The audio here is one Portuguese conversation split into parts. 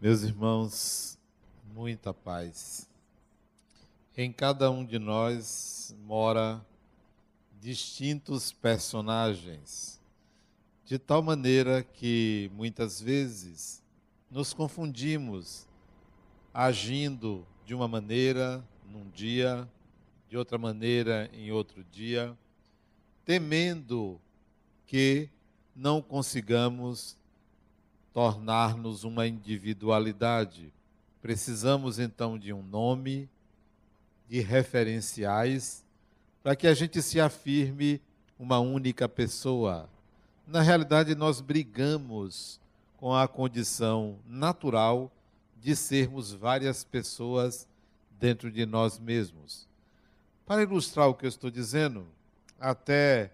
Meus irmãos, muita paz. Em cada um de nós mora distintos personagens, de tal maneira que muitas vezes nos confundimos agindo de uma maneira num dia, de outra maneira em outro dia, temendo que não consigamos tornar-nos uma individualidade. Precisamos então de um nome, de referenciais, para que a gente se afirme uma única pessoa. Na realidade, nós brigamos com a condição natural de sermos várias pessoas dentro de nós mesmos. Para ilustrar o que eu estou dizendo, até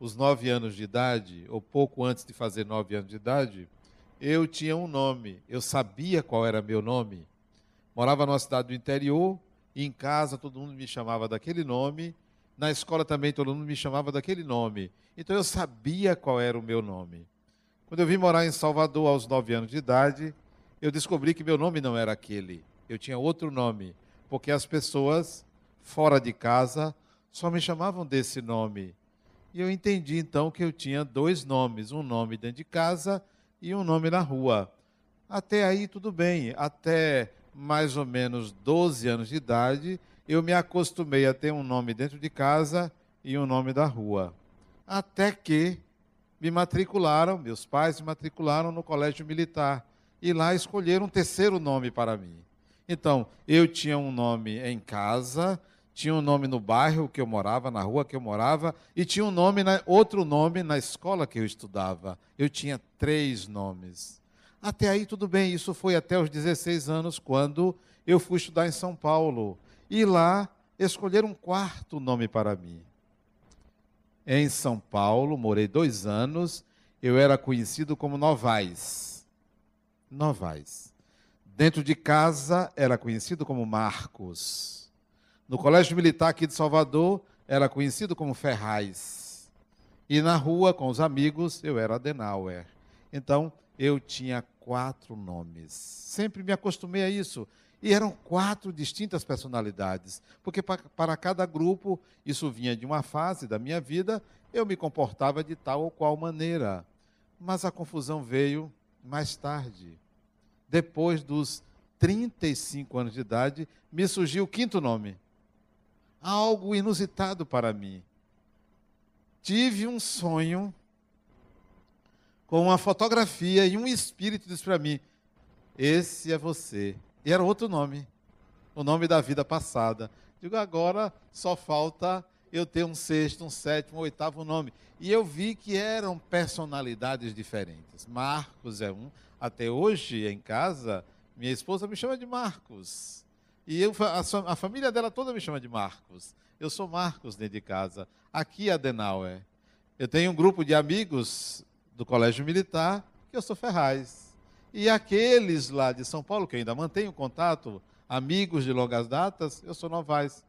os nove anos de idade, ou pouco antes de fazer nove anos de idade, eu tinha um nome, eu sabia qual era meu nome. Morava numa cidade do interior, e em casa todo mundo me chamava daquele nome, na escola também todo mundo me chamava daquele nome. Então eu sabia qual era o meu nome. Quando eu vim morar em Salvador aos nove anos de idade, eu descobri que meu nome não era aquele. Eu tinha outro nome, porque as pessoas fora de casa só me chamavam desse nome. E eu entendi então que eu tinha dois nomes, um nome dentro de casa e um nome na rua. Até aí tudo bem, até mais ou menos 12 anos de idade, eu me acostumei a ter um nome dentro de casa e um nome da rua. Até que me matricularam, meus pais me matricularam no colégio militar e lá escolheram um terceiro nome para mim. Então, eu tinha um nome em casa, tinha um nome no bairro que eu morava, na rua que eu morava, e tinha um nome na, outro nome na escola que eu estudava. Eu tinha três nomes. Até aí tudo bem, isso foi até os 16 anos, quando eu fui estudar em São Paulo. E lá escolheram um quarto nome para mim. Em São Paulo, morei dois anos, eu era conhecido como Novaes. Novaes. Dentro de casa, era conhecido como Marcos. No Colégio Militar aqui de Salvador, era conhecido como Ferraz. E na rua, com os amigos, eu era Adenauer. Então, eu tinha quatro nomes. Sempre me acostumei a isso. E eram quatro distintas personalidades, porque para cada grupo isso vinha de uma fase da minha vida, eu me comportava de tal ou qual maneira. Mas a confusão veio mais tarde. Depois dos 35 anos de idade, me surgiu o quinto nome algo inusitado para mim. Tive um sonho com uma fotografia e um espírito disse para mim: Esse é você. E era outro nome, o nome da vida passada. Digo, agora só falta eu ter um sexto, um sétimo, um oitavo nome. E eu vi que eram personalidades diferentes. Marcos é um. Até hoje, em casa, minha esposa me chama de Marcos. E eu, a, a, família dela toda me chama de Marcos. Eu sou Marcos dentro de casa. Aqui Adenauer. Eu tenho um grupo de amigos do Colégio Militar que eu sou Ferraz. E aqueles lá de São Paulo, que ainda mantenho contato, amigos de longas datas, eu sou Novaes.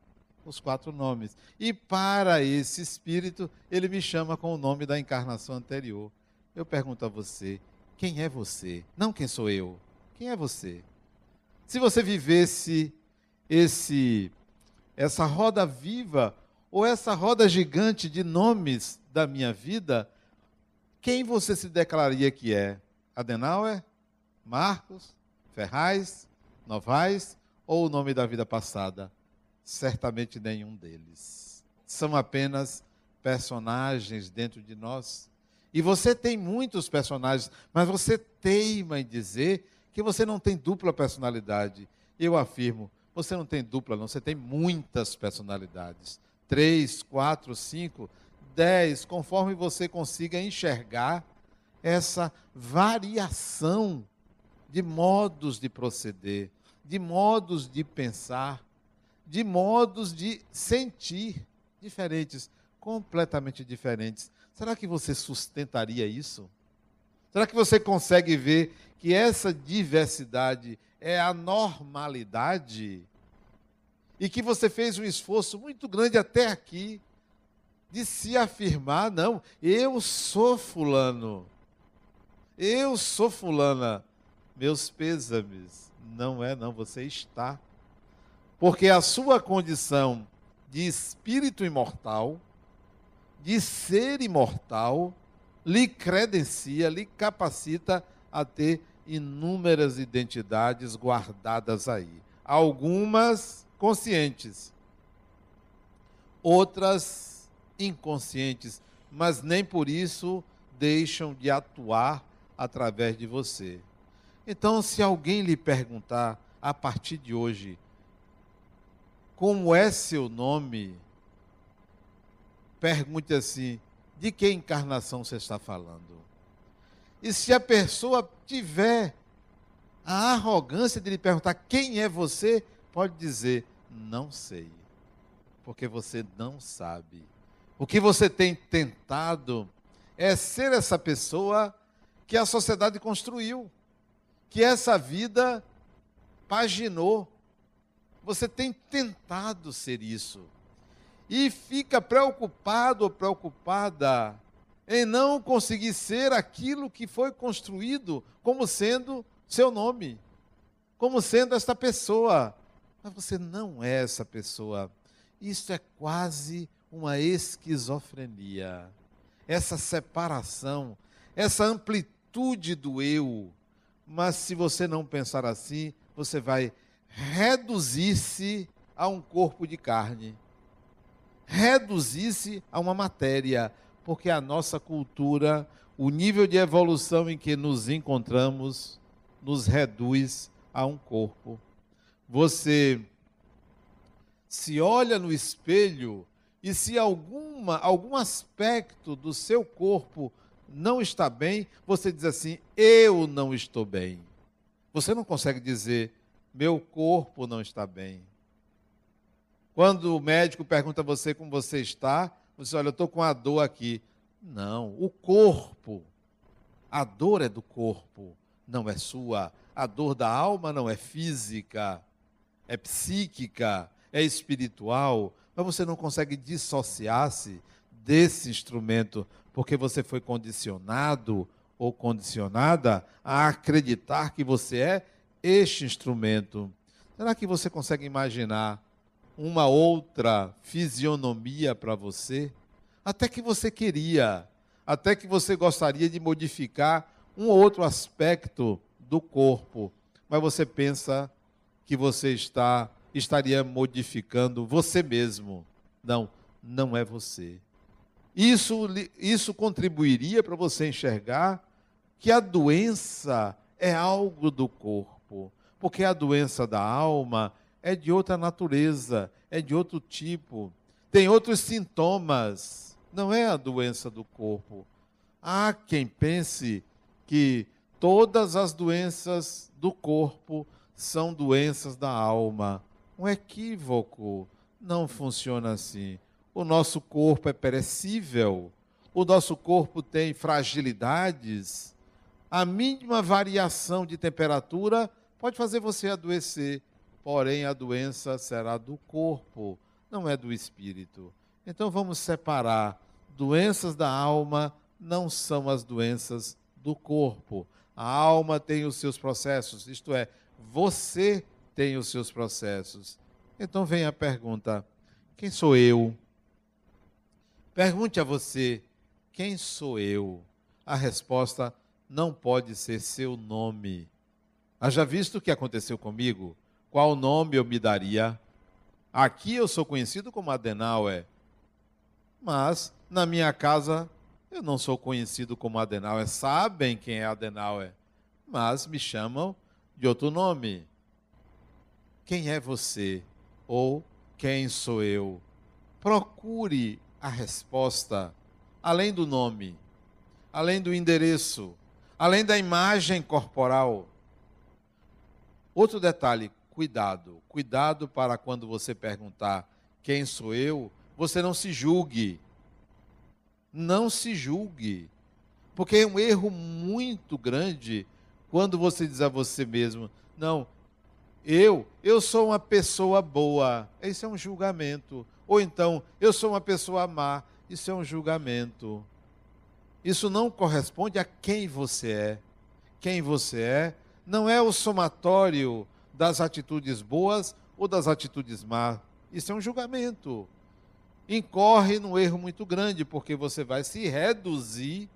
Os quatro nomes. E para esse espírito, ele me chama com o nome da encarnação anterior. Eu pergunto a você: quem é você? Não quem sou eu. Quem é você? Se você vivesse esse essa roda viva ou essa roda gigante de nomes da minha vida, quem você se declararia que é? Adenauer, Marcos, Ferraz, Novaes ou o nome da vida passada? Certamente nenhum deles. São apenas personagens dentro de nós. E você tem muitos personagens, mas você teima em dizer que você não tem dupla personalidade. Eu afirmo, você não tem dupla, não, você tem muitas personalidades. Três, quatro, cinco, dez, conforme você consiga enxergar essa variação de modos de proceder, de modos de pensar, de modos de sentir diferentes, completamente diferentes. Será que você sustentaria isso? Será que você consegue ver que essa diversidade é a normalidade e que você fez um esforço muito grande até aqui de se afirmar, não, eu sou fulano. Eu sou fulana. meus pêsames. Não é, não, você está. Porque a sua condição de espírito imortal, de ser imortal, lhe credencia, lhe capacita a ter inúmeras identidades guardadas aí. Algumas conscientes, outras inconscientes, mas nem por isso deixam de atuar através de você. Então, se alguém lhe perguntar a partir de hoje, como é seu nome? Pergunte assim: de que encarnação você está falando? E se a pessoa tiver a arrogância de lhe perguntar quem é você, pode dizer: não sei, porque você não sabe. O que você tem tentado é ser essa pessoa que a sociedade construiu, que essa vida paginou. Você tem tentado ser isso. E fica preocupado ou preocupada em não conseguir ser aquilo que foi construído como sendo seu nome, como sendo esta pessoa. Mas você não é essa pessoa. Isso é quase uma esquizofrenia. Essa separação, essa amplitude do eu. Mas se você não pensar assim, você vai reduzir-se a um corpo de carne. Reduzir-se a uma matéria, porque a nossa cultura, o nível de evolução em que nos encontramos, nos reduz a um corpo. Você se olha no espelho e se alguma, algum aspecto do seu corpo não está bem, você diz assim: eu não estou bem. Você não consegue dizer, meu corpo não está bem. Quando o médico pergunta a você como você está, você olha, eu estou com a dor aqui. Não, o corpo. A dor é do corpo, não é sua. A dor da alma não é física, é psíquica, é espiritual. Mas você não consegue dissociar-se desse instrumento, porque você foi condicionado ou condicionada a acreditar que você é este instrumento. Será que você consegue imaginar uma outra fisionomia para você? Até que você queria, até que você gostaria de modificar um outro aspecto do corpo, mas você pensa que você está estaria modificando você mesmo. Não, não é você. Isso, isso contribuiria para você enxergar que a doença é algo do corpo, porque a doença da alma é de outra natureza, é de outro tipo, tem outros sintomas, não é a doença do corpo. Há quem pense que todas as doenças do corpo são doenças da alma. Um equívoco. Não funciona assim. O nosso corpo é perecível, o nosso corpo tem fragilidades. A mínima variação de temperatura pode fazer você adoecer, porém a doença será do corpo, não é do espírito. Então vamos separar. Doenças da alma não são as doenças do corpo. A alma tem os seus processos, isto é, você tem os seus processos. Então vem a pergunta: quem sou eu? Pergunte a você: quem sou eu? A resposta não pode ser seu nome. Haja visto o que aconteceu comigo? Qual nome eu me daria? Aqui eu sou conhecido como Adenauer, mas na minha casa eu não sou conhecido como Adenauer. Sabem quem é Adenauer, mas me chamam de outro nome. Quem é você? Ou quem sou eu? Procure a resposta, além do nome, além do endereço, além da imagem corporal. Outro detalhe, cuidado. Cuidado para quando você perguntar quem sou eu, você não se julgue. Não se julgue. Porque é um erro muito grande quando você diz a você mesmo: não, eu, eu sou uma pessoa boa. Isso é um julgamento. Ou então, eu sou uma pessoa má. Isso é um julgamento. Isso não corresponde a quem você é. Quem você é não é o somatório das atitudes boas ou das atitudes más. Isso é um julgamento. Incorre num erro muito grande, porque você vai se reduzir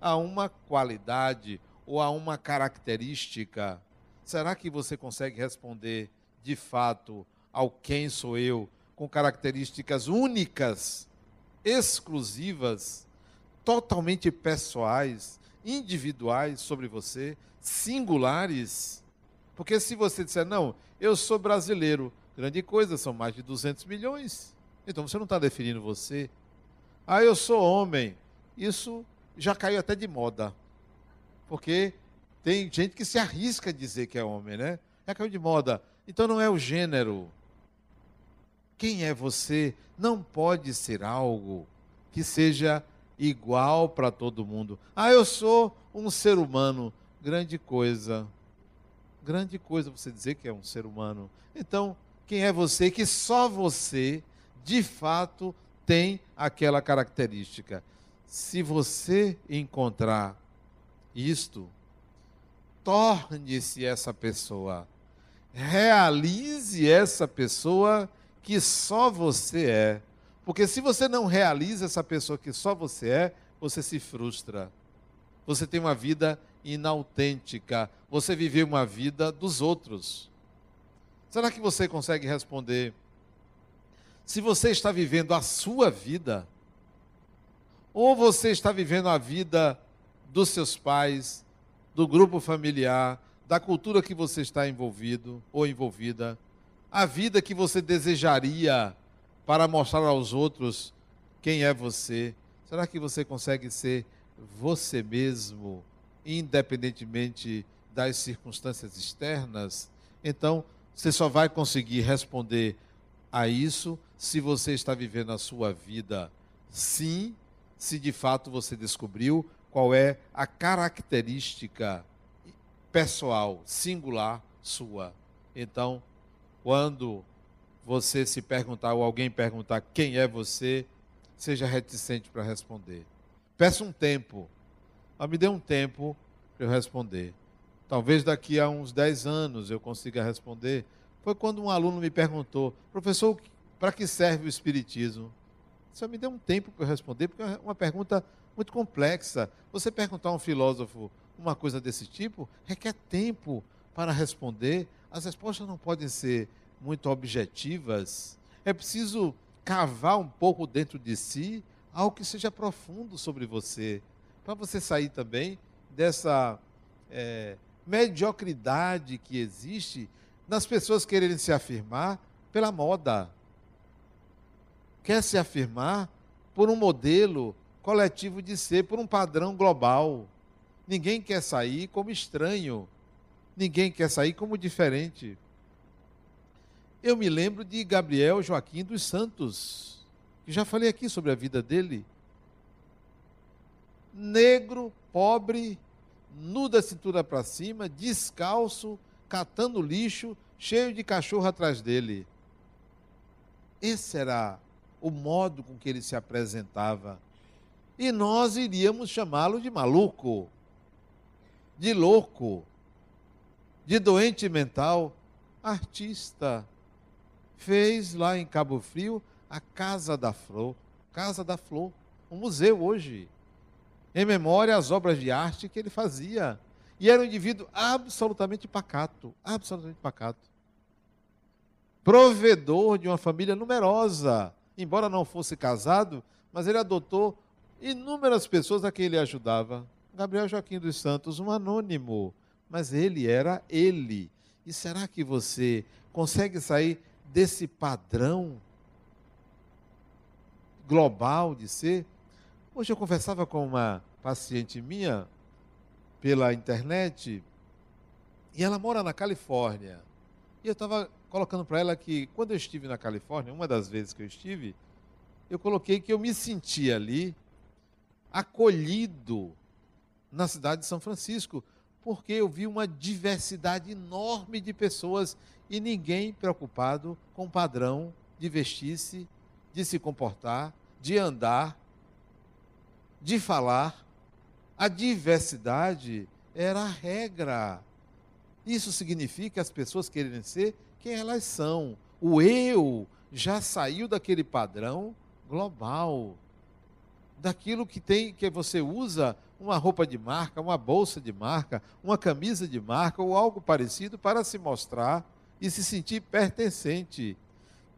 a uma qualidade ou a uma característica. Será que você consegue responder de fato ao quem sou eu, com características únicas, exclusivas, totalmente pessoais, individuais sobre você, singulares? Porque se você disser, não, eu sou brasileiro, grande coisa, são mais de 200 milhões. Então você não está definindo você. Ah, eu sou homem. Isso já caiu até de moda. Porque tem gente que se arrisca a dizer que é homem, né? Já caiu de moda. Então não é o gênero. Quem é você não pode ser algo que seja igual para todo mundo. Ah, eu sou um ser humano. Grande coisa grande coisa você dizer que é um ser humano. Então, quem é você que só você, de fato, tem aquela característica? Se você encontrar isto, torne-se essa pessoa. Realize essa pessoa que só você é. Porque se você não realiza essa pessoa que só você é, você se frustra. Você tem uma vida inautêntica. Você viveu uma vida dos outros. Será que você consegue responder? Se você está vivendo a sua vida, ou você está vivendo a vida dos seus pais, do grupo familiar, da cultura que você está envolvido ou envolvida, a vida que você desejaria para mostrar aos outros quem é você. Será que você consegue ser você mesmo? Independentemente das circunstâncias externas, então você só vai conseguir responder a isso se você está vivendo a sua vida sim, se de fato você descobriu qual é a característica pessoal, singular sua. Então, quando você se perguntar ou alguém perguntar quem é você, seja reticente para responder. Peça um tempo mas me dê um tempo para eu responder. Talvez daqui a uns 10 anos eu consiga responder. Foi quando um aluno me perguntou, professor, para que serve o Espiritismo? Só me dê um tempo para eu responder, porque é uma pergunta muito complexa. Você perguntar a um filósofo uma coisa desse tipo requer tempo para responder. As respostas não podem ser muito objetivas. É preciso cavar um pouco dentro de si algo que seja profundo sobre você para você sair também dessa é, mediocridade que existe nas pessoas quererem se afirmar pela moda. Quer se afirmar por um modelo coletivo de ser, por um padrão global. Ninguém quer sair como estranho. Ninguém quer sair como diferente. Eu me lembro de Gabriel Joaquim dos Santos, que já falei aqui sobre a vida dele negro, pobre, nu da cintura para cima, descalço, catando lixo, cheio de cachorro atrás dele. Esse era o modo com que ele se apresentava. E nós iríamos chamá-lo de maluco, de louco, de doente mental, artista. Fez lá em Cabo Frio a Casa da Flor, Casa da Flor, um museu hoje em memória às obras de arte que ele fazia. E era um indivíduo absolutamente pacato, absolutamente pacato. Provedor de uma família numerosa, embora não fosse casado, mas ele adotou inúmeras pessoas a quem ele ajudava. Gabriel Joaquim dos Santos, um anônimo, mas ele era ele. E será que você consegue sair desse padrão global de ser? Hoje eu conversava com uma paciente minha pela internet e ela mora na Califórnia. E eu estava colocando para ela que quando eu estive na Califórnia, uma das vezes que eu estive, eu coloquei que eu me sentia ali acolhido na cidade de São Francisco, porque eu vi uma diversidade enorme de pessoas e ninguém preocupado com o padrão de vestir-se, de se comportar, de andar, de falar, a diversidade era a regra. Isso significa as pessoas querem ser quem elas são. O eu já saiu daquele padrão global. Daquilo que tem que você usa uma roupa de marca, uma bolsa de marca, uma camisa de marca ou algo parecido para se mostrar e se sentir pertencente.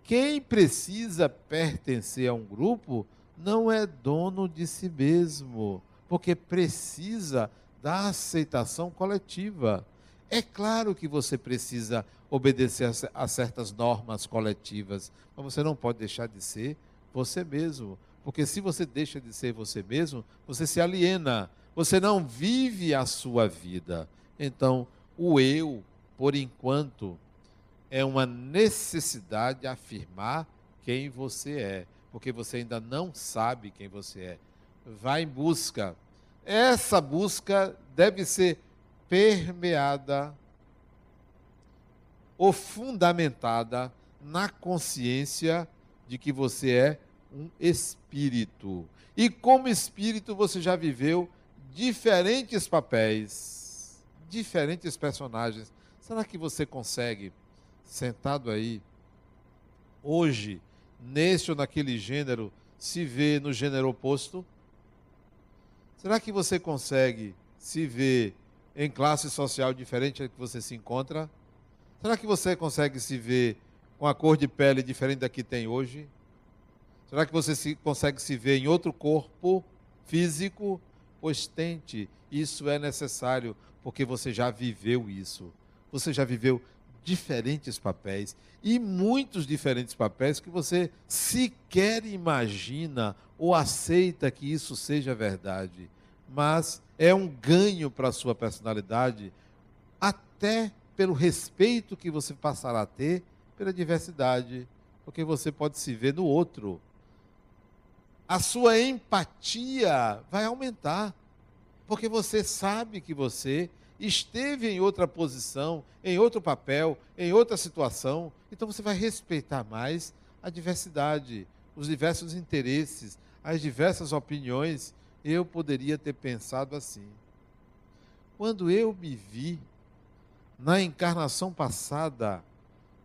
Quem precisa pertencer a um grupo não é dono de si mesmo, porque precisa da aceitação coletiva. É claro que você precisa obedecer a certas normas coletivas, mas você não pode deixar de ser você mesmo. Porque se você deixa de ser você mesmo, você se aliena, você não vive a sua vida. Então, o eu, por enquanto, é uma necessidade de afirmar quem você é, porque você ainda não sabe quem você é. Vá em busca. Essa busca deve ser permeada ou fundamentada na consciência de que você é um espírito. E como espírito você já viveu diferentes papéis, diferentes personagens. Será que você consegue, sentado aí, hoje, neste ou naquele gênero, se ver no gênero oposto? Será que você consegue se ver em classe social diferente da que você se encontra? Será que você consegue se ver com a cor de pele diferente da que tem hoje? Será que você se, consegue se ver em outro corpo físico? Pois tente, isso é necessário, porque você já viveu isso. Você já viveu diferentes papéis e muitos diferentes papéis que você sequer imagina ou aceita que isso seja verdade. Mas é um ganho para a sua personalidade, até pelo respeito que você passará a ter pela diversidade, porque você pode se ver no outro. A sua empatia vai aumentar, porque você sabe que você esteve em outra posição, em outro papel, em outra situação, então você vai respeitar mais a diversidade, os diversos interesses, as diversas opiniões. Eu poderia ter pensado assim. Quando eu me vi na encarnação passada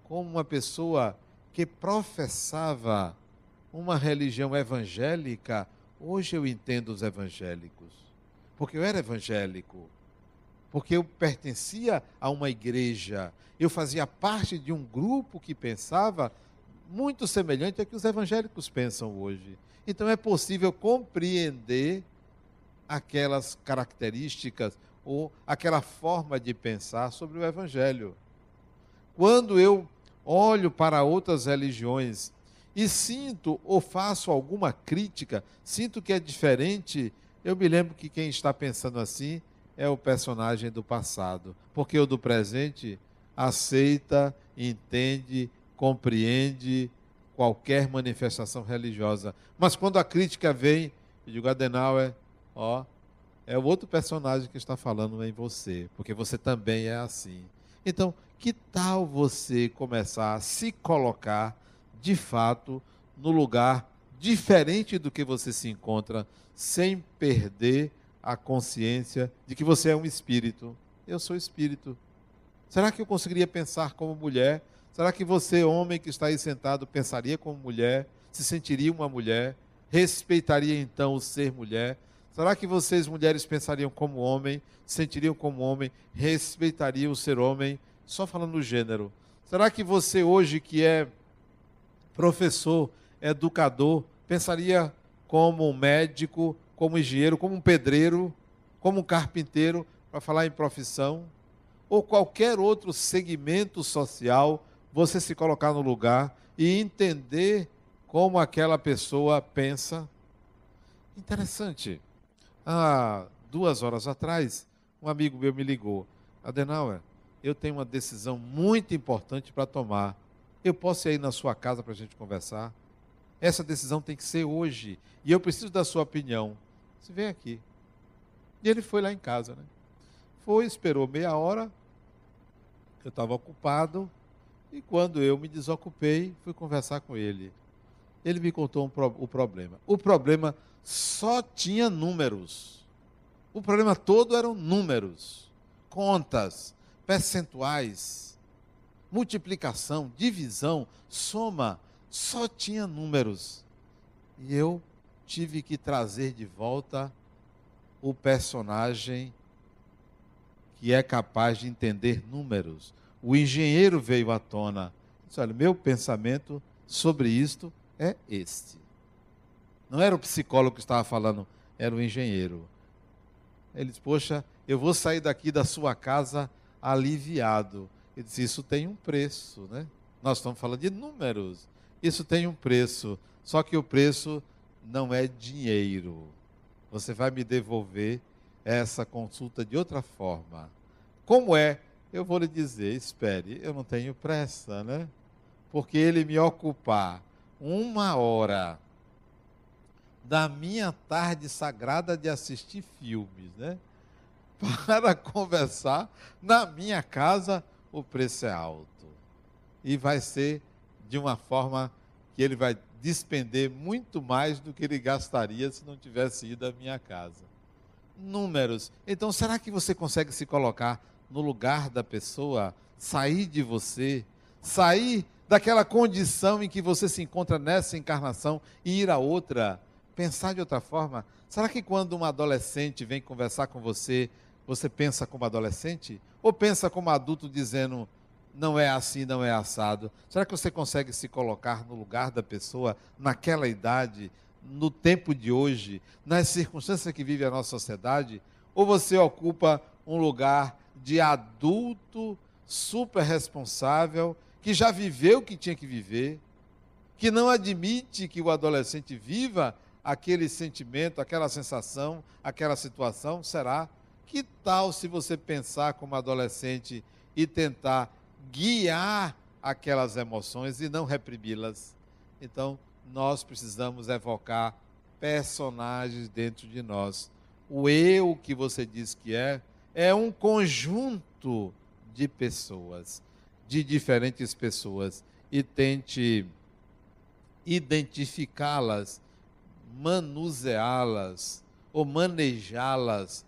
como uma pessoa que professava uma religião evangélica, hoje eu entendo os evangélicos. Porque eu era evangélico. Porque eu pertencia a uma igreja. Eu fazia parte de um grupo que pensava muito semelhante ao que os evangélicos pensam hoje. Então é possível compreender aquelas características ou aquela forma de pensar sobre o Evangelho. Quando eu olho para outras religiões e sinto ou faço alguma crítica, sinto que é diferente, eu me lembro que quem está pensando assim é o personagem do passado, porque o do presente aceita, entende, compreende qualquer manifestação religiosa. Mas quando a crítica vem, eu digo, Adenauer, ó, é o outro personagem que está falando em você, porque você também é assim. Então, que tal você começar a se colocar, de fato, no lugar diferente do que você se encontra, sem perder a consciência de que você é um espírito? Eu sou espírito. Será que eu conseguiria pensar como mulher? Será que você, homem que está aí sentado, pensaria como mulher? Se sentiria uma mulher? Respeitaria então o ser mulher? Será que vocês, mulheres, pensariam como homem, sentiriam como homem, respeitariam o ser homem? Só falando do gênero. Será que você, hoje, que é professor, educador, pensaria como médico, como engenheiro, como um pedreiro, como um carpinteiro, para falar em profissão? Ou qualquer outro segmento social, você se colocar no lugar e entender como aquela pessoa pensa? Interessante. Há duas horas atrás, um amigo meu me ligou. Adenauer, eu tenho uma decisão muito importante para tomar. Eu posso ir na sua casa para a gente conversar? Essa decisão tem que ser hoje. E eu preciso da sua opinião. Você vem aqui. E ele foi lá em casa, né? Foi, esperou meia hora. Eu estava ocupado. E quando eu me desocupei, fui conversar com ele. Ele me contou um pro, o problema. O problema só tinha números. O problema todo eram números, contas, percentuais, multiplicação, divisão, soma, só tinha números. E eu tive que trazer de volta o personagem que é capaz de entender números. O engenheiro veio à tona. Disse, olha, meu pensamento sobre isto é este. Não era o psicólogo que estava falando, era o engenheiro. Ele disse, poxa, eu vou sair daqui da sua casa aliviado. Ele disse, isso tem um preço, né? Nós estamos falando de números. Isso tem um preço. Só que o preço não é dinheiro. Você vai me devolver essa consulta de outra forma. Como é? Eu vou lhe dizer, espere, eu não tenho pressa, né? Porque ele me ocupar uma hora da minha tarde sagrada de assistir filmes, né? Para conversar na minha casa, o preço é alto. E vai ser de uma forma que ele vai despender muito mais do que ele gastaria se não tivesse ido à minha casa. Números. Então, será que você consegue se colocar no lugar da pessoa, sair de você, sair daquela condição em que você se encontra nessa encarnação e ir a outra? Pensar de outra forma? Será que quando um adolescente vem conversar com você, você pensa como adolescente? Ou pensa como adulto dizendo, não é assim, não é assado? Será que você consegue se colocar no lugar da pessoa naquela idade, no tempo de hoje, nas circunstâncias que vive a nossa sociedade? Ou você ocupa um lugar de adulto super responsável, que já viveu o que tinha que viver, que não admite que o adolescente viva aquele sentimento, aquela sensação, aquela situação? Será? Que tal se você pensar como adolescente e tentar guiar aquelas emoções e não reprimi-las. Então, nós precisamos evocar personagens dentro de nós. O eu que você diz que é, é um conjunto de pessoas, de diferentes pessoas, e tente identificá-las, manuseá-las ou manejá-las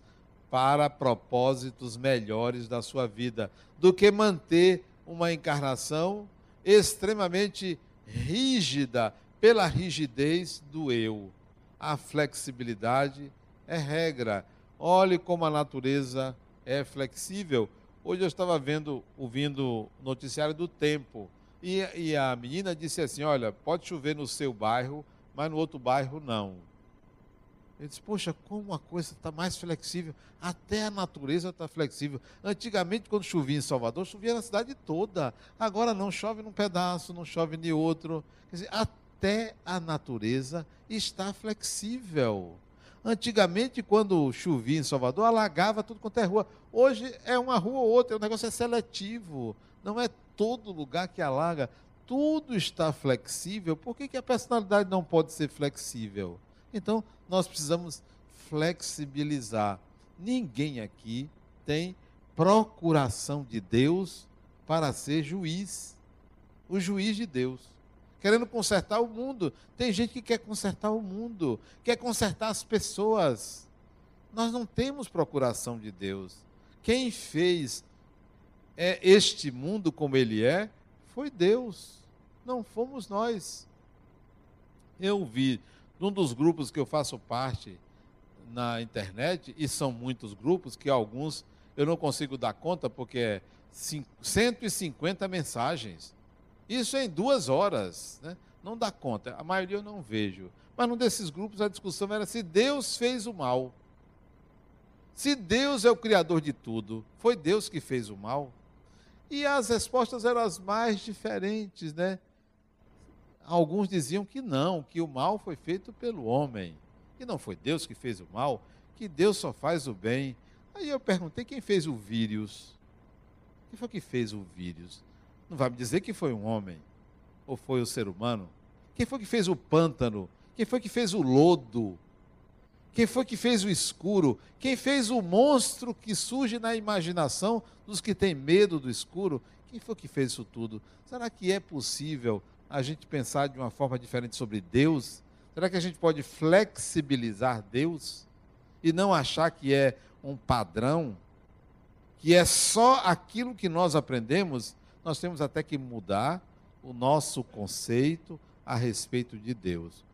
para propósitos melhores da sua vida, do que manter uma encarnação extremamente rígida pela rigidez do eu. A flexibilidade é regra. Olhe como a natureza é flexível. Hoje eu estava vendo, ouvindo o noticiário do tempo. E, e a menina disse assim: Olha, pode chover no seu bairro, mas no outro bairro não. Ele disse, poxa, como a coisa está mais flexível. Até a natureza está flexível. Antigamente, quando chovia em Salvador, chovia na cidade toda. Agora não, chove num pedaço, não chove em outro. Quer dizer, até a natureza está flexível. Antigamente, quando chovia em Salvador, alagava tudo quanto é rua. Hoje é uma rua ou outra, o negócio é seletivo. Não é todo lugar que alaga. Tudo está flexível. Por que, que a personalidade não pode ser flexível? Então, nós precisamos flexibilizar. Ninguém aqui tem procuração de Deus para ser juiz. O juiz de Deus. Querendo consertar o mundo. Tem gente que quer consertar o mundo, quer consertar as pessoas. Nós não temos procuração de Deus. Quem fez é este mundo como ele é foi Deus, não fomos nós. Eu vi num dos grupos que eu faço parte na internet, e são muitos grupos, que alguns eu não consigo dar conta, porque é 150 mensagens. Isso é em duas horas. Né? Não dá conta. A maioria eu não vejo. Mas num desses grupos a discussão era se Deus fez o mal. Se Deus é o criador de tudo, foi Deus que fez o mal? E as respostas eram as mais diferentes, né? Alguns diziam que não, que o mal foi feito pelo homem, que não foi Deus que fez o mal, que Deus só faz o bem. Aí eu perguntei quem fez o vírus. Quem foi que fez o vírus? Não vai me dizer que foi um homem ou foi o ser humano? Quem foi que fez o pântano? Quem foi que fez o lodo? Quem foi que fez o escuro? Quem fez o monstro que surge na imaginação dos que têm medo do escuro? Quem foi que fez isso tudo? Será que é possível a gente pensar de uma forma diferente sobre Deus? Será que a gente pode flexibilizar Deus e não achar que é um padrão, que é só aquilo que nós aprendemos, nós temos até que mudar o nosso conceito a respeito de Deus.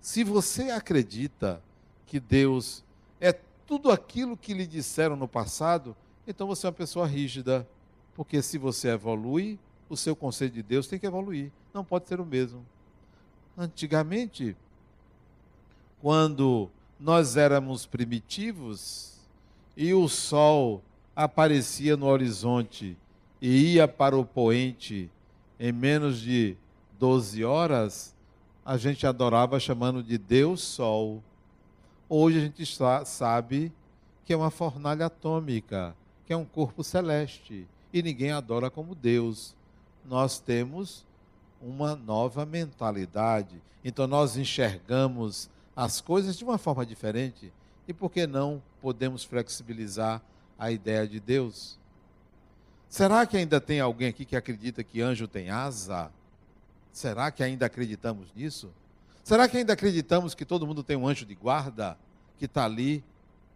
Se você acredita que Deus é tudo aquilo que lhe disseram no passado, então você é uma pessoa rígida. Porque se você evolui, o seu conceito de Deus tem que evoluir. Não pode ser o mesmo. Antigamente, quando nós éramos primitivos e o sol aparecia no horizonte e ia para o poente em menos de 12 horas, a gente adorava chamando de Deus Sol. Hoje a gente sabe que é uma fornalha atômica, que é um corpo celeste, e ninguém adora como Deus. Nós temos uma nova mentalidade. Então nós enxergamos as coisas de uma forma diferente. E por que não podemos flexibilizar a ideia de Deus? Será que ainda tem alguém aqui que acredita que anjo tem asa? Será que ainda acreditamos nisso? Será que ainda acreditamos que todo mundo tem um anjo de guarda que está ali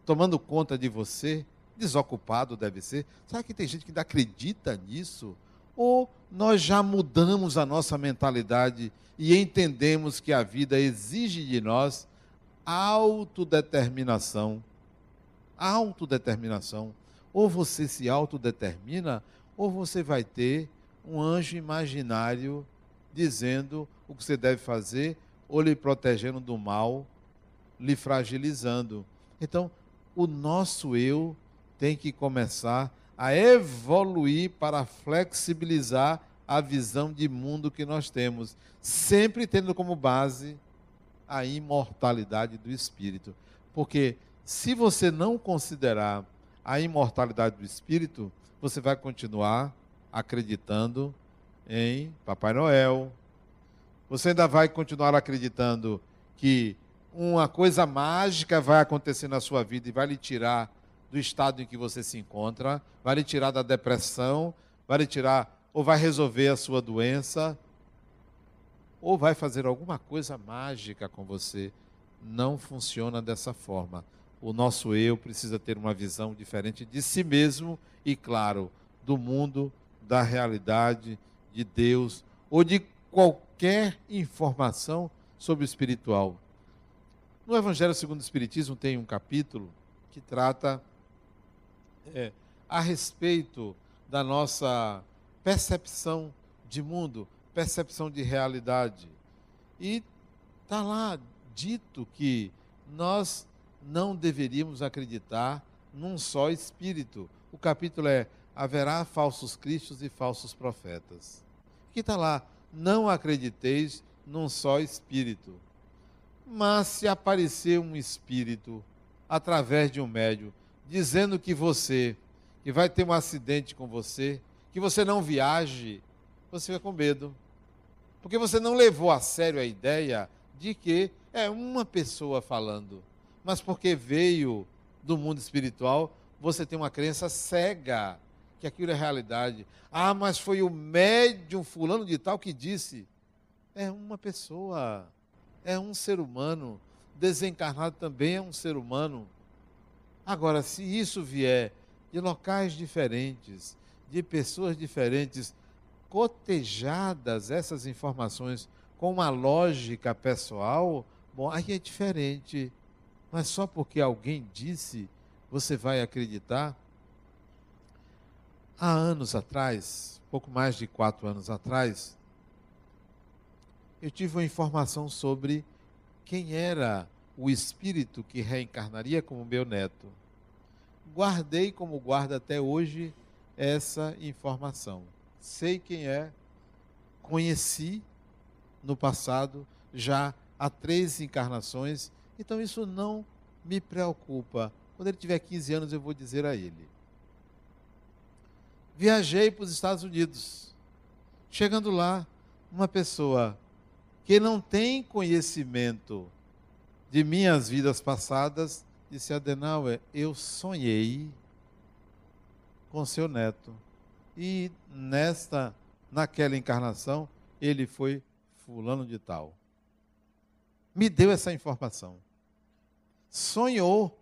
tomando conta de você? Desocupado deve ser. Será que tem gente que ainda acredita nisso? Ou nós já mudamos a nossa mentalidade e entendemos que a vida exige de nós autodeterminação? Autodeterminação. Ou você se autodetermina, ou você vai ter um anjo imaginário dizendo o que você deve fazer ou lhe protegendo do mal, lhe fragilizando. Então, o nosso eu tem que começar a evoluir para flexibilizar a visão de mundo que nós temos, sempre tendo como base a imortalidade do espírito. Porque se você não considerar a imortalidade do espírito, você vai continuar acreditando em Papai Noel. Você ainda vai continuar acreditando que uma coisa mágica vai acontecer na sua vida e vai lhe tirar do estado em que você se encontra, vai lhe tirar da depressão, vai lhe tirar ou vai resolver a sua doença, ou vai fazer alguma coisa mágica com você. Não funciona dessa forma. O nosso eu precisa ter uma visão diferente de si mesmo e, claro, do mundo, da realidade, de Deus ou de qualquer informação sobre o espiritual. No Evangelho segundo o Espiritismo tem um capítulo que trata é, a respeito da nossa percepção de mundo, percepção de realidade. E está lá dito que nós não deveríamos acreditar num só espírito. O capítulo é haverá falsos cristos e falsos profetas. Que está lá, não acrediteis num só espírito. Mas se aparecer um espírito através de um médium dizendo que você, que vai ter um acidente com você, que você não viaje, você fica com medo. Porque você não levou a sério a ideia de que é uma pessoa falando, mas porque veio do mundo espiritual, você tem uma crença cega que aquilo é realidade. Ah, mas foi o médium fulano de tal que disse. É uma pessoa, é um ser humano. Desencarnado também é um ser humano. Agora, se isso vier de locais diferentes, de pessoas diferentes, cotejadas essas informações com uma lógica pessoal, bom, aí é diferente. Mas só porque alguém disse, você vai acreditar? Há anos atrás, pouco mais de quatro anos atrás, eu tive uma informação sobre quem era o espírito que reencarnaria como meu neto. Guardei como guarda até hoje essa informação. Sei quem é, conheci no passado, já há três encarnações, então isso não me preocupa. Quando ele tiver 15 anos, eu vou dizer a ele viajei para os Estados Unidos. Chegando lá, uma pessoa que não tem conhecimento de minhas vidas passadas disse: Adenauer, eu sonhei com seu neto. E nesta, naquela encarnação, ele foi fulano de tal. Me deu essa informação. Sonhou.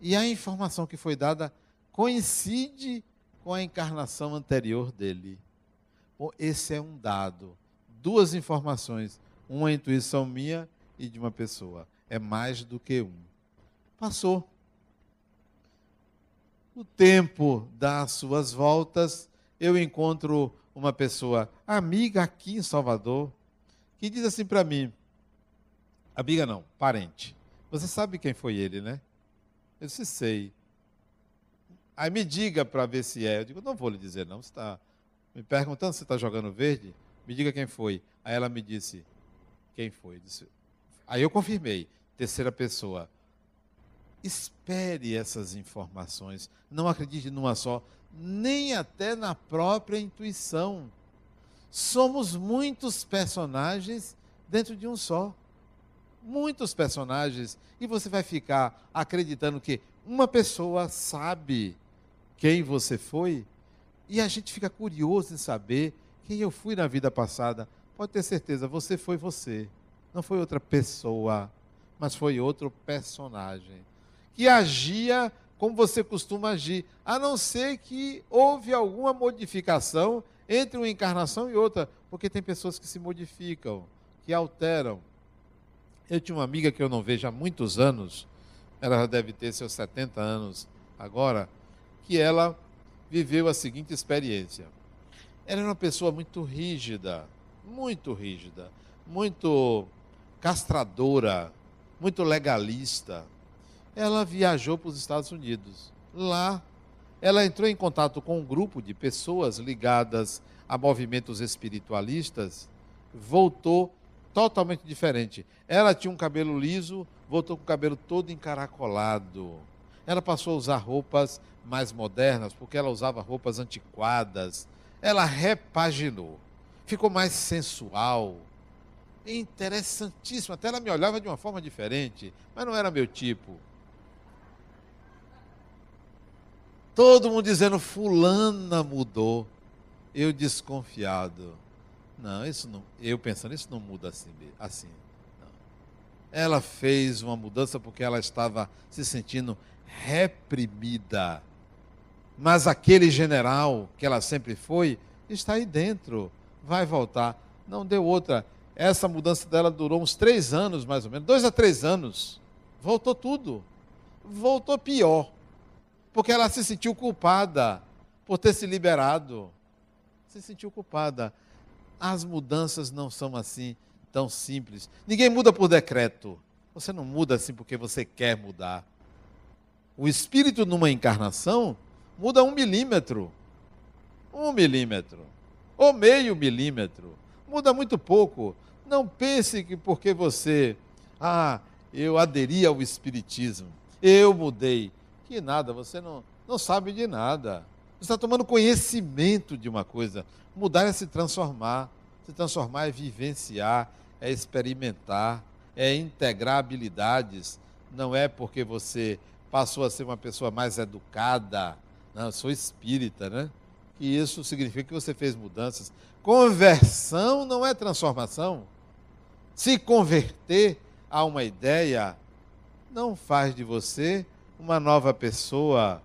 E a informação que foi dada coincide com a encarnação anterior dele. Bom, esse é um dado. Duas informações. Uma intuição minha e de uma pessoa. É mais do que um. Passou. O tempo dá as suas voltas. Eu encontro uma pessoa amiga aqui em Salvador que diz assim para mim: amiga não, parente. Você sabe quem foi ele, né? Eu disse, sei. Aí me diga para ver se é. Eu digo, não vou lhe dizer, não. Você está me perguntando se está jogando verde? Me diga quem foi. Aí ela me disse, quem foi? Disse, Aí eu confirmei. Terceira pessoa. Espere essas informações. Não acredite numa só, nem até na própria intuição. Somos muitos personagens dentro de um só. Muitos personagens. E você vai ficar acreditando que uma pessoa sabe quem você foi. E a gente fica curioso em saber quem eu fui na vida passada. Pode ter certeza, você foi você. Não foi outra pessoa, mas foi outro personagem. Que agia como você costuma agir, a não ser que houve alguma modificação entre uma encarnação e outra, porque tem pessoas que se modificam, que alteram. Eu tinha uma amiga que eu não vejo há muitos anos, ela já deve ter seus 70 anos agora, que ela viveu a seguinte experiência. Ela era uma pessoa muito rígida, muito rígida, muito castradora, muito legalista. Ela viajou para os Estados Unidos. Lá, ela entrou em contato com um grupo de pessoas ligadas a movimentos espiritualistas, voltou totalmente diferente. Ela tinha um cabelo liso, voltou com o cabelo todo encaracolado. Ela passou a usar roupas mais modernas, porque ela usava roupas antiquadas. Ela repaginou, ficou mais sensual, interessantíssimo. Até ela me olhava de uma forma diferente, mas não era meu tipo. Todo mundo dizendo, fulana mudou. Eu desconfiado. Não, isso não. Eu pensando, isso não muda assim. assim não. Ela fez uma mudança porque ela estava se sentindo reprimida. Mas aquele general que ela sempre foi, está aí dentro. Vai voltar. Não deu outra. Essa mudança dela durou uns três anos, mais ou menos, dois a três anos. Voltou tudo. Voltou pior. Porque ela se sentiu culpada por ter se liberado. Se sentiu culpada. As mudanças não são assim tão simples. Ninguém muda por decreto. Você não muda assim porque você quer mudar. O espírito numa encarnação muda um milímetro. Um milímetro. Ou meio milímetro. Muda muito pouco. Não pense que porque você, ah, eu aderi ao Espiritismo, eu mudei. Que nada, você não, não sabe de nada. Você está tomando conhecimento de uma coisa. Mudar é se transformar. Se transformar é vivenciar, é experimentar, é integrar habilidades. Não é porque você passou a ser uma pessoa mais educada. Não, sou espírita, né? Que isso significa que você fez mudanças. Conversão não é transformação se converter a uma ideia não faz de você uma nova pessoa,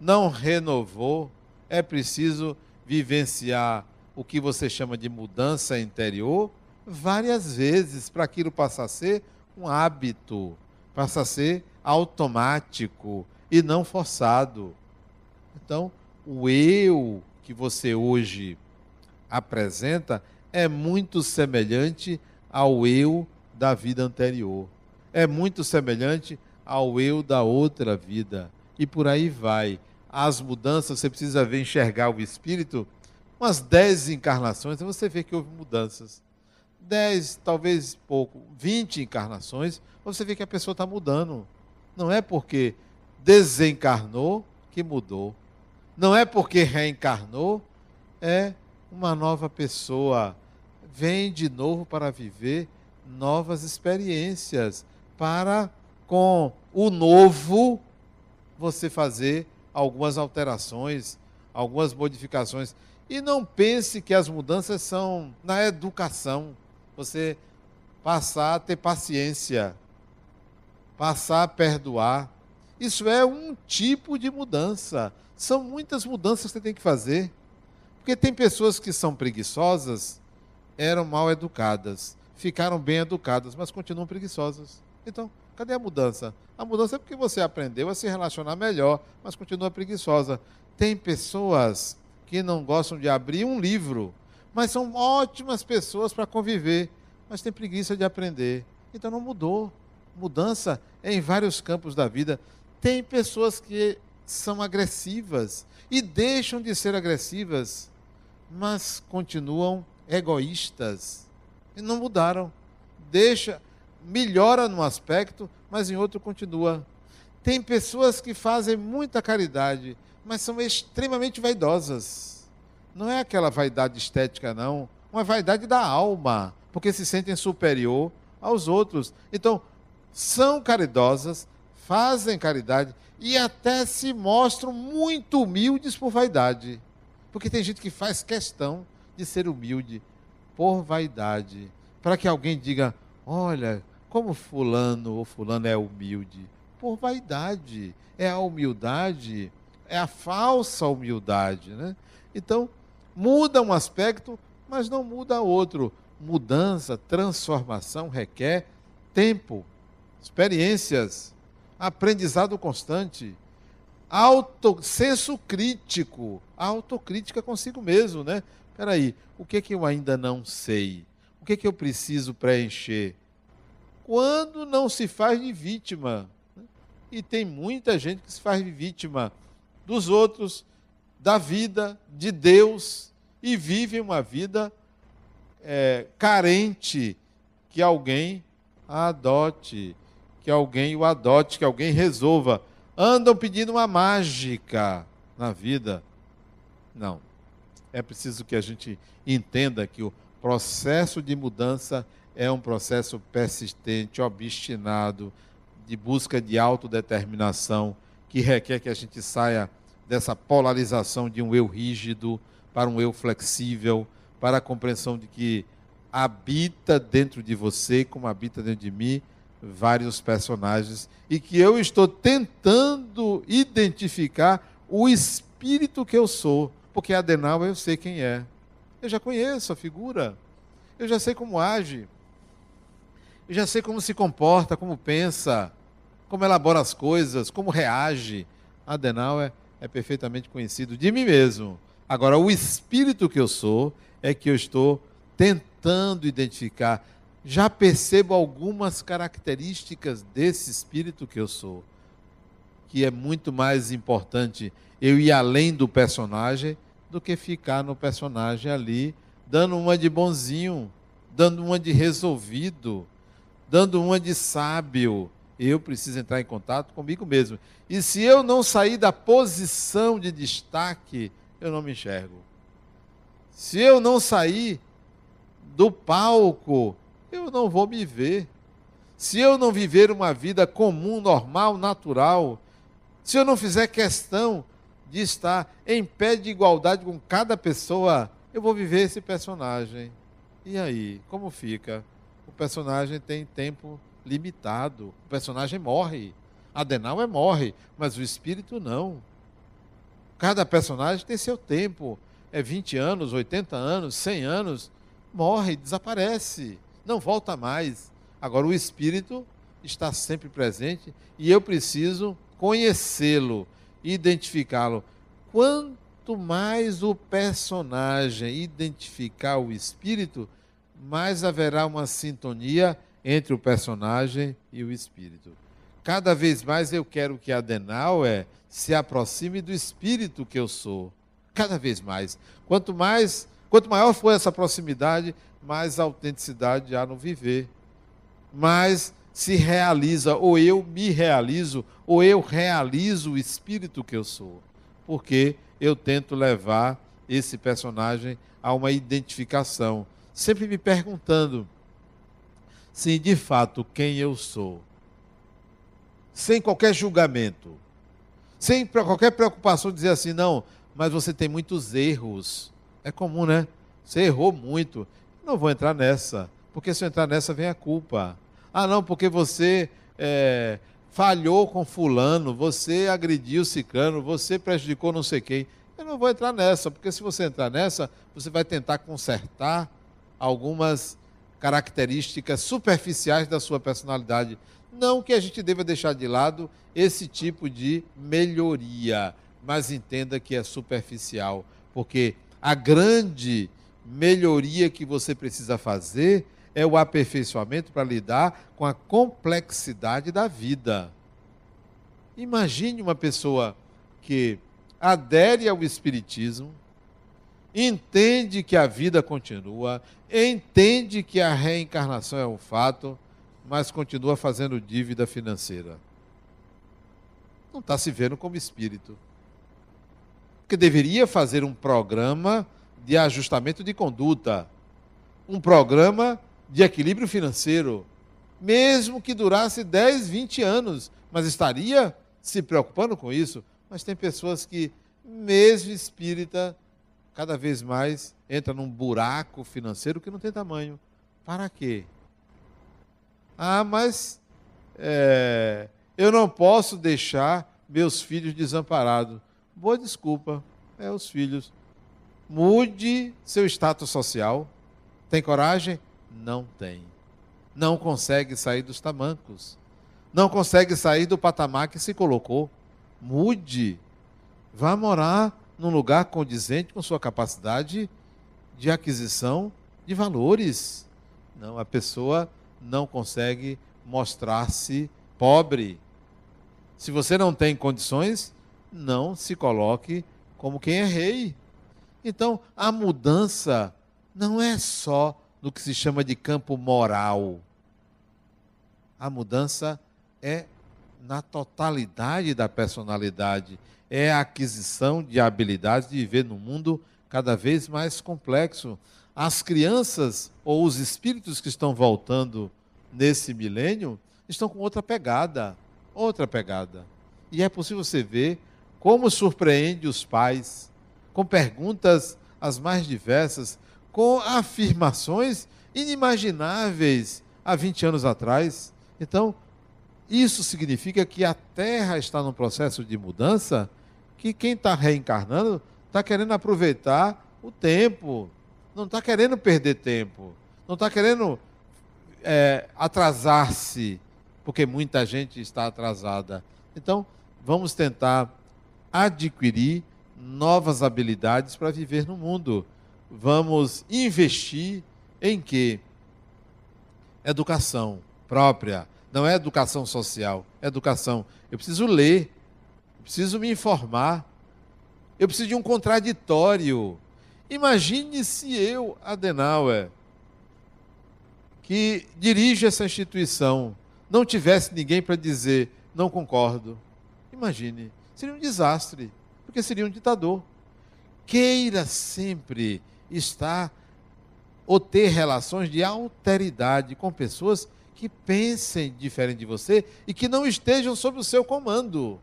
não renovou. É preciso vivenciar o que você chama de mudança interior várias vezes para aquilo passar a ser um hábito, passar a ser automático e não forçado. Então, o eu que você hoje apresenta é muito semelhante ao eu da vida anterior. É muito semelhante ao eu da outra vida. E por aí vai. As mudanças, você precisa ver, enxergar o espírito. Umas dez encarnações, você vê que houve mudanças. Dez, talvez pouco, vinte encarnações, você vê que a pessoa está mudando. Não é porque desencarnou que mudou. Não é porque reencarnou, é uma nova pessoa vem de novo para viver novas experiências, para com o novo você fazer algumas alterações, algumas modificações. E não pense que as mudanças são na educação. Você passar a ter paciência, passar a perdoar. Isso é um tipo de mudança. São muitas mudanças que você tem que fazer. Porque tem pessoas que são preguiçosas, eram mal educadas, ficaram bem educadas, mas continuam preguiçosas. Então, cadê a mudança? A mudança é porque você aprendeu a se relacionar melhor, mas continua preguiçosa. Tem pessoas que não gostam de abrir um livro, mas são ótimas pessoas para conviver, mas tem preguiça de aprender. Então não mudou. Mudança é em vários campos da vida. Tem pessoas que são agressivas e deixam de ser agressivas, mas continuam egoístas e não mudaram. Deixa, melhora num aspecto, mas em outro continua. Tem pessoas que fazem muita caridade, mas são extremamente vaidosas. Não é aquela vaidade estética, não. Uma vaidade da alma, porque se sentem superior aos outros. Então, são caridosas, fazem caridade e até se mostram muito humildes por vaidade. Porque tem gente que faz questão de ser humilde por vaidade, para que alguém diga: olha, como fulano ou fulano é humilde. Por vaidade. É a humildade, é a falsa humildade. Né? Então, muda um aspecto, mas não muda outro. Mudança, transformação requer tempo, experiências, aprendizado constante, auto, senso crítico, autocrítica consigo mesmo, né? Espera aí, o que é que eu ainda não sei? O que é que eu preciso preencher? Quando não se faz de vítima. Né? E tem muita gente que se faz de vítima dos outros, da vida, de Deus, e vive uma vida é, carente que alguém adote, que alguém o adote, que alguém resolva. Andam pedindo uma mágica na vida. Não. É preciso que a gente entenda que o processo de mudança é um processo persistente, obstinado, de busca de autodeterminação, que requer que a gente saia dessa polarização de um eu rígido para um eu flexível, para a compreensão de que habita dentro de você, como habita dentro de mim, vários personagens, e que eu estou tentando identificar o espírito que eu sou, porque Adenauer eu sei quem é. Eu já conheço a figura, eu já sei como age, eu já sei como se comporta, como pensa, como elabora as coisas, como reage. Adenauer é, é perfeitamente conhecido de mim mesmo. Agora, o espírito que eu sou é que eu estou tentando identificar. Já percebo algumas características desse espírito que eu sou, que é muito mais importante eu ir além do personagem do que ficar no personagem ali, dando uma de bonzinho, dando uma de resolvido, dando uma de sábio. Eu preciso entrar em contato comigo mesmo. E se eu não sair da posição de destaque, eu não me enxergo. Se eu não sair do palco, eu não vou me ver. Se eu não viver uma vida comum, normal, natural, se eu não fizer questão de estar em pé de igualdade com cada pessoa, eu vou viver esse personagem. E aí, como fica? o personagem tem tempo limitado. O personagem morre. Adenauer é morre, mas o espírito não. Cada personagem tem seu tempo. É 20 anos, 80 anos, 100 anos. Morre, desaparece. Não volta mais. Agora, o espírito está sempre presente e eu preciso conhecê-lo, identificá-lo. Quanto mais o personagem identificar o espírito, mais haverá uma sintonia entre o personagem e o espírito. Cada vez mais eu quero que Adenauer se aproxime do espírito que eu sou. Cada vez mais. Quanto mais, quanto maior for essa proximidade, mais autenticidade há no viver. Mais se realiza, ou eu me realizo, ou eu realizo o espírito que eu sou. Porque eu tento levar esse personagem a uma identificação sempre me perguntando se de fato quem eu sou, sem qualquer julgamento, sem qualquer preocupação de dizer assim, não, mas você tem muitos erros. É comum, né? Você errou muito. Não vou entrar nessa, porque se eu entrar nessa vem a culpa. Ah, não, porque você é, falhou com fulano, você agrediu ciclano, você prejudicou não sei quem. Eu não vou entrar nessa, porque se você entrar nessa, você vai tentar consertar algumas características superficiais da sua personalidade. Não que a gente deva deixar de lado esse tipo de melhoria, mas entenda que é superficial, porque a grande melhoria que você precisa fazer é o aperfeiçoamento para lidar com a complexidade da vida. Imagine uma pessoa que adere ao Espiritismo, entende que a vida continua, entende que a reencarnação é um fato, mas continua fazendo dívida financeira. Não está se vendo como espírito. Porque deveria fazer um programa de ajustamento de conduta, um programa de equilíbrio financeiro, mesmo que durasse 10, 20 anos, mas estaria se preocupando com isso. Mas tem pessoas que, mesmo espírita, cada vez mais entra num buraco financeiro que não tem tamanho. Para quê? Ah, mas é, eu não posso deixar meus filhos desamparados. Boa desculpa, é os filhos. Mude seu status social. Tem coragem? Não tem. Não consegue sair dos tamancos. Não consegue sair do patamar que se colocou. Mude. Vá morar num lugar condizente com sua capacidade de aquisição de valores. Não, a pessoa não consegue mostrar-se pobre. Se você não tem condições, não se coloque como quem é rei. Então, a mudança não é só no que se chama de campo moral. A mudança é na totalidade da personalidade, é a aquisição de habilidades de viver num mundo cada vez mais complexo. As crianças ou os espíritos que estão voltando nesse milênio estão com outra pegada, outra pegada. E é possível você ver como surpreende os pais com perguntas as mais diversas, com afirmações inimagináveis há 20 anos atrás. Então, isso significa que a Terra está num processo de mudança que quem está reencarnando está querendo aproveitar o tempo, não está querendo perder tempo, não está querendo é, atrasar-se, porque muita gente está atrasada. Então, vamos tentar adquirir novas habilidades para viver no mundo. Vamos investir em quê? Educação própria. Não é educação social, é educação. Eu preciso ler, eu preciso me informar, eu preciso de um contraditório. Imagine se eu, Adenauer, que dirige essa instituição, não tivesse ninguém para dizer não concordo. Imagine, seria um desastre porque seria um ditador. Queira sempre estar ou ter relações de alteridade com pessoas que pensem diferente de você e que não estejam sob o seu comando.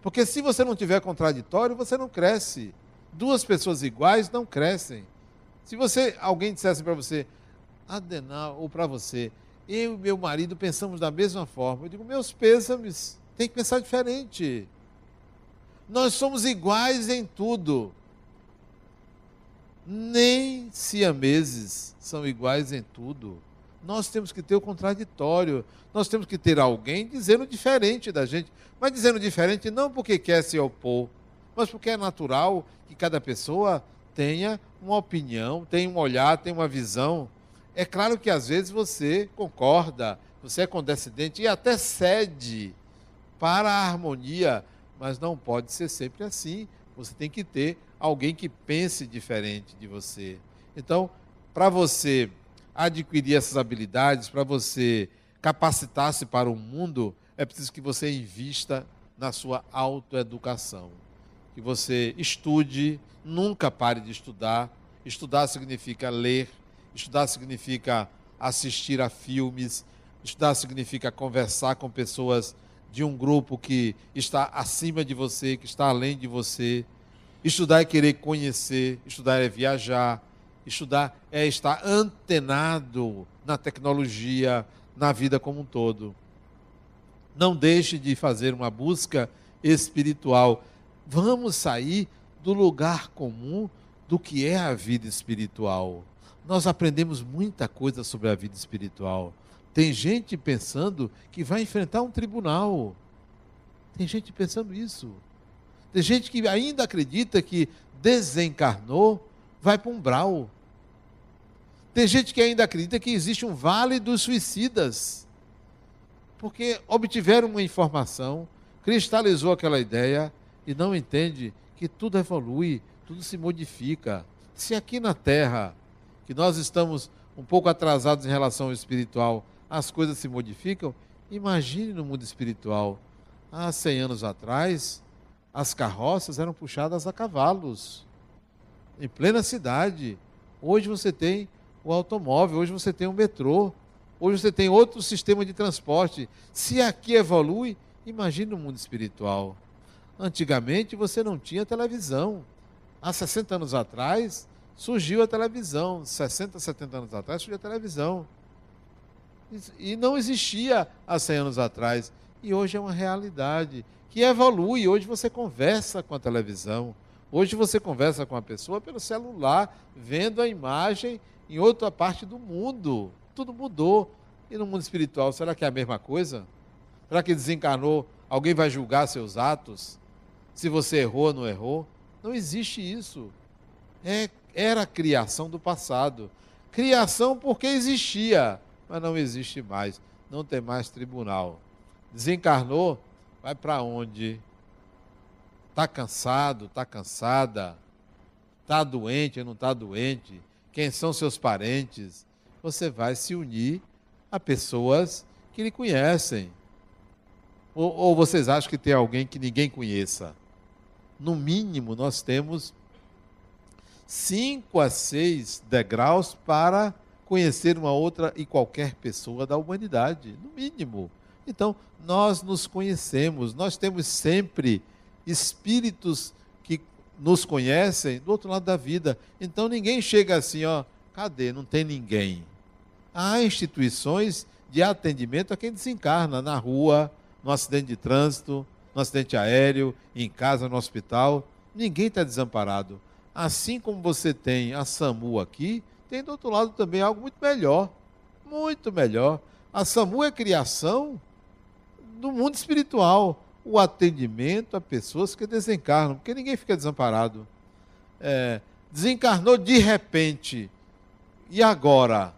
Porque se você não tiver contraditório, você não cresce. Duas pessoas iguais não crescem. Se você alguém dissesse para você, Adenal, ou para você, eu e meu marido pensamos da mesma forma, eu digo, meus pêsames, tem que pensar diferente. Nós somos iguais em tudo. Nem siameses são iguais em tudo. Nós temos que ter o contraditório. Nós temos que ter alguém dizendo diferente da gente. Mas dizendo diferente não porque quer se opor, mas porque é natural que cada pessoa tenha uma opinião, tenha um olhar, tenha uma visão. É claro que às vezes você concorda, você é condescendente e até cede para a harmonia mas não pode ser sempre assim. Você tem que ter alguém que pense diferente de você. Então, para você adquirir essas habilidades, para você capacitar-se para o mundo, é preciso que você invista na sua autoeducação. Que você estude, nunca pare de estudar. Estudar significa ler, estudar significa assistir a filmes, estudar significa conversar com pessoas de um grupo que está acima de você, que está além de você. Estudar é querer conhecer, estudar é viajar, estudar é estar antenado na tecnologia, na vida como um todo. Não deixe de fazer uma busca espiritual. Vamos sair do lugar comum do que é a vida espiritual. Nós aprendemos muita coisa sobre a vida espiritual. Tem gente pensando que vai enfrentar um tribunal. Tem gente pensando isso. Tem gente que ainda acredita que desencarnou, vai para um brau. Tem gente que ainda acredita que existe um vale dos suicidas. Porque obtiveram uma informação, cristalizou aquela ideia e não entende que tudo evolui, tudo se modifica. Se aqui na Terra, que nós estamos um pouco atrasados em relação ao espiritual, as coisas se modificam, imagine no mundo espiritual. Há 100 anos atrás, as carroças eram puxadas a cavalos, em plena cidade. Hoje você tem o automóvel, hoje você tem o metrô, hoje você tem outro sistema de transporte. Se aqui evolui, imagine no mundo espiritual. Antigamente você não tinha televisão. Há 60 anos atrás surgiu a televisão. 60, 70 anos atrás surgiu a televisão. E não existia há 100 anos atrás. E hoje é uma realidade que evolui. Hoje você conversa com a televisão. Hoje você conversa com a pessoa pelo celular, vendo a imagem em outra parte do mundo. Tudo mudou. E no mundo espiritual, será que é a mesma coisa? Será que desencarnou? Alguém vai julgar seus atos? Se você errou ou não errou? Não existe isso. É, era a criação do passado. Criação porque existia, mas não existe mais. Não tem mais tribunal. Desencarnou, vai para onde? Está cansado, está cansada? Está doente não está doente? quem são seus parentes, você vai se unir a pessoas que lhe conhecem. Ou, ou, vocês acham que tem alguém que ninguém conheça? No mínimo, nós temos cinco a seis degraus para conhecer uma outra e qualquer pessoa da humanidade, no mínimo. Então, nós nos conhecemos, nós temos sempre espíritos nos conhecem do outro lado da vida. Então ninguém chega assim, ó, cadê? Não tem ninguém. Há instituições de atendimento a quem desencarna na rua, no acidente de trânsito, no acidente aéreo, em casa, no hospital. Ninguém está desamparado. Assim como você tem a SAMU aqui, tem do outro lado também algo muito melhor. Muito melhor. A SAMU é criação do mundo espiritual o atendimento a pessoas que desencarnam, porque ninguém fica desamparado. É, desencarnou de repente, e agora?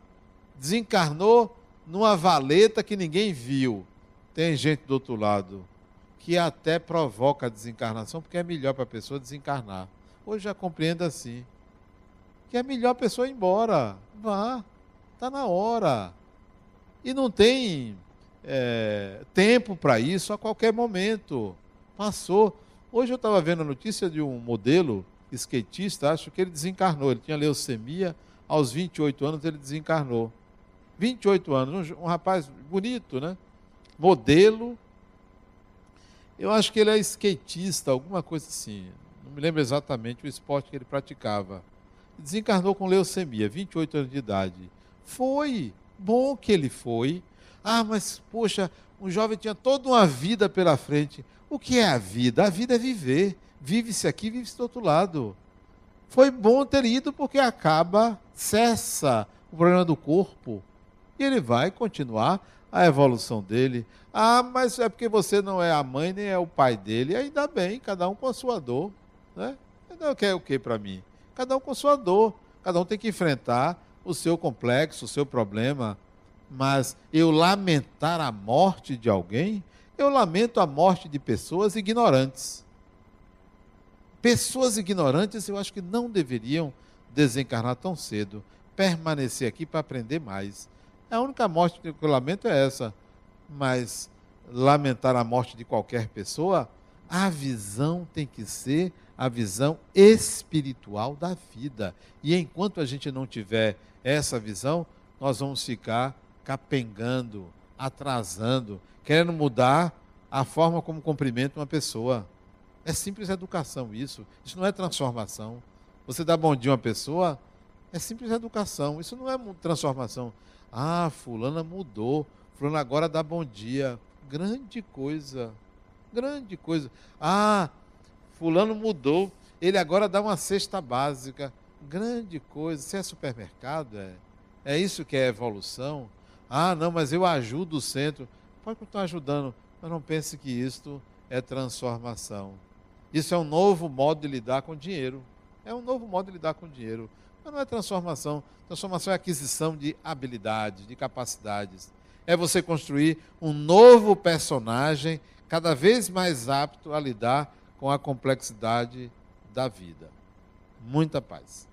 Desencarnou numa valeta que ninguém viu. Tem gente do outro lado que até provoca a desencarnação, porque é melhor para a pessoa desencarnar. Hoje já compreendo assim. Que é melhor a pessoa ir embora. Vá, está na hora. E não tem é, tempo para isso a qualquer momento. Passou. Hoje eu estava vendo a notícia de um modelo skatista, acho que ele desencarnou. Ele tinha leucemia, aos 28 anos ele desencarnou. 28 anos, um, um rapaz bonito, né? Modelo. Eu acho que ele é skatista, alguma coisa assim. Não me lembro exatamente o esporte que ele praticava. Desencarnou com leucemia, 28 anos de idade. Foi bom que ele foi, ah, mas poxa, um jovem tinha toda uma vida pela frente. O que é a vida? A vida é viver. Vive-se aqui, vive-se do outro lado. Foi bom ter ido porque acaba, cessa o problema do corpo. E ele vai continuar a evolução dele. Ah, mas é porque você não é a mãe nem é o pai dele. Ainda bem, cada um com a sua dor. Né? Não quer o que para mim? Cada um com sua dor. Cada um tem que enfrentar o seu complexo, o seu problema mas eu lamentar a morte de alguém, eu lamento a morte de pessoas ignorantes. Pessoas ignorantes eu acho que não deveriam desencarnar tão cedo, permanecer aqui para aprender mais. A única morte que eu lamento é essa, mas lamentar a morte de qualquer pessoa, a visão tem que ser a visão espiritual da vida. E enquanto a gente não tiver essa visão, nós vamos ficar capengando, atrasando, querendo mudar a forma como cumprimenta uma pessoa. É simples educação isso. Isso não é transformação. Você dá bom dia a uma pessoa, é simples educação. Isso não é transformação. Ah, fulana mudou. Fulana agora dá bom dia. grande coisa. Grande coisa. Ah, fulano mudou, ele agora dá uma cesta básica. Grande coisa. Se é supermercado, é. É isso que é evolução? Ah, não, mas eu ajudo o centro. Pode continuar ajudando, mas não pense que isto é transformação. Isso é um novo modo de lidar com dinheiro. É um novo modo de lidar com dinheiro. Mas não é transformação. Transformação é aquisição de habilidades, de capacidades. É você construir um novo personagem cada vez mais apto a lidar com a complexidade da vida. Muita paz.